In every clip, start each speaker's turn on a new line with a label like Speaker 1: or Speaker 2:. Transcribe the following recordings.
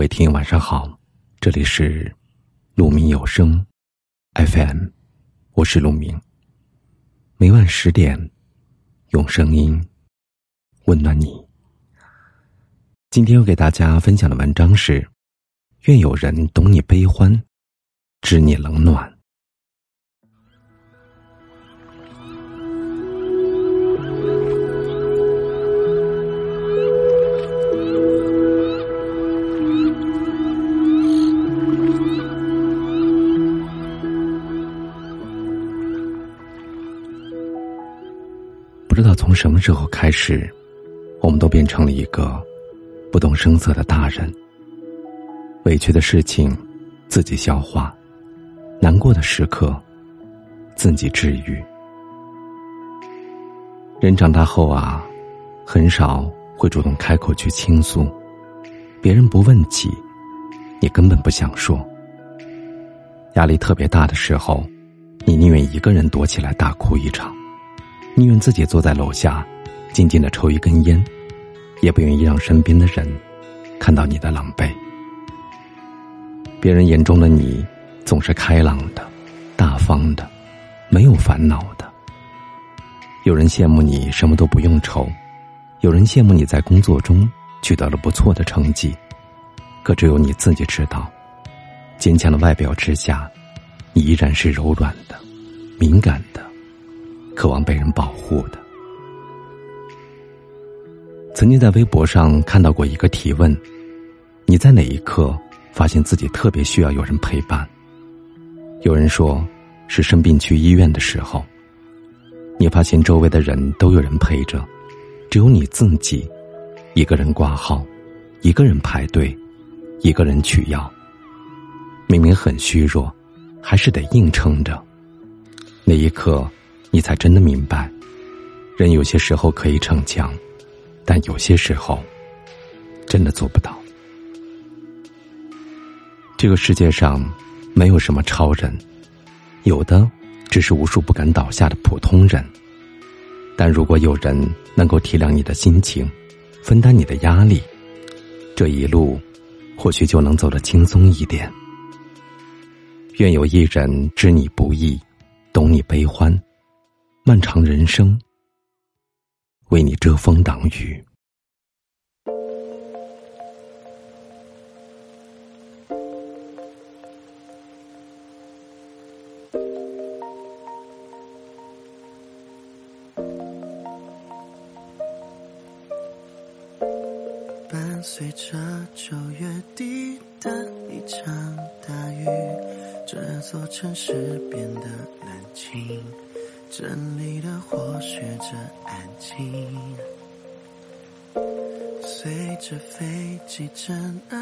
Speaker 1: 各位听友晚上好，这里是鹿鸣有声 FM，我是鹿鸣。每晚十点，用声音温暖你。今天要给大家分享的文章是：愿有人懂你悲欢，知你冷暖。不知道从什么时候开始，我们都变成了一个不动声色的大人。委屈的事情自己消化，难过的时刻自己治愈。人长大后啊，很少会主动开口去倾诉，别人不问起，你根本不想说。压力特别大的时候，你宁愿一个人躲起来大哭一场。宁愿自己坐在楼下，静静的抽一根烟，也不愿意让身边的人看到你的狼狈。别人眼中的你，总是开朗的、大方的、没有烦恼的。有人羡慕你什么都不用愁，有人羡慕你在工作中取得了不错的成绩，可只有你自己知道，坚强的外表之下，你依然是柔软的、敏感的。渴望被人保护的。曾经在微博上看到过一个提问：你在哪一刻发现自己特别需要有人陪伴？有人说是生病去医院的时候，你发现周围的人都有人陪着，只有你自己一个人挂号，一个人排队，一个人取药。明明很虚弱，还是得硬撑着。那一刻。你才真的明白，人有些时候可以逞强，但有些时候真的做不到。这个世界上没有什么超人，有的只是无数不敢倒下的普通人。但如果有人能够体谅你的心情，分担你的压力，这一路或许就能走得轻松一点。愿有一人知你不易，懂你悲欢。漫长人生，为你遮风挡雨。
Speaker 2: 伴随着九月底的一场大雨，这座城市变得冷清。镇里的火学着安静，随着飞机震耳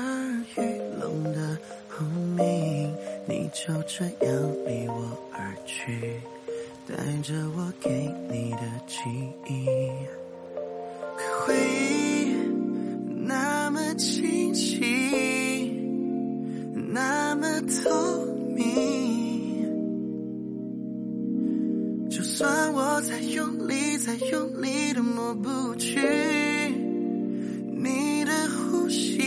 Speaker 2: 欲聋的轰鸣，你就这样离我而去，带着我给你的记忆。回忆那么清晰，那么透明。我再用力，在用力都抹不去你的呼吸，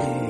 Speaker 2: day.